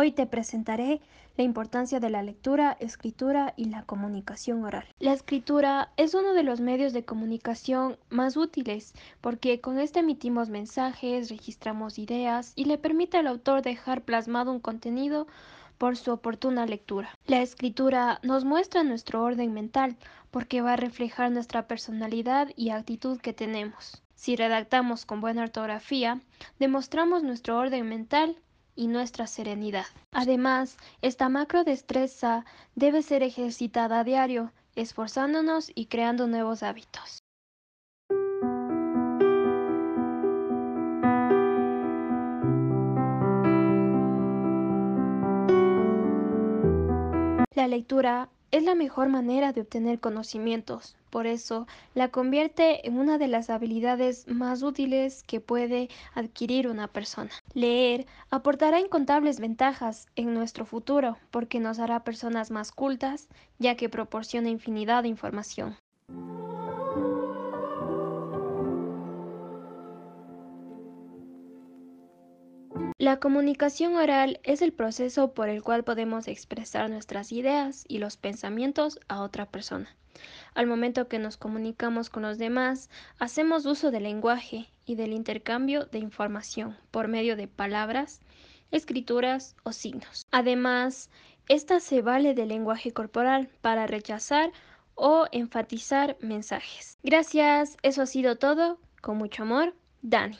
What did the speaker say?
Hoy te presentaré la importancia de la lectura, escritura y la comunicación oral. La escritura es uno de los medios de comunicación más útiles porque con este emitimos mensajes, registramos ideas y le permite al autor dejar plasmado un contenido por su oportuna lectura. La escritura nos muestra nuestro orden mental porque va a reflejar nuestra personalidad y actitud que tenemos. Si redactamos con buena ortografía, demostramos nuestro orden mental y nuestra serenidad. Además, esta macro destreza debe ser ejercitada a diario, esforzándonos y creando nuevos hábitos. La lectura es la mejor manera de obtener conocimientos, por eso la convierte en una de las habilidades más útiles que puede adquirir una persona. Leer aportará incontables ventajas en nuestro futuro porque nos hará personas más cultas, ya que proporciona infinidad de información. La comunicación oral es el proceso por el cual podemos expresar nuestras ideas y los pensamientos a otra persona. Al momento que nos comunicamos con los demás, hacemos uso del lenguaje y del intercambio de información por medio de palabras, escrituras o signos. Además, esta se vale del lenguaje corporal para rechazar o enfatizar mensajes. Gracias, eso ha sido todo. Con mucho amor, Dani.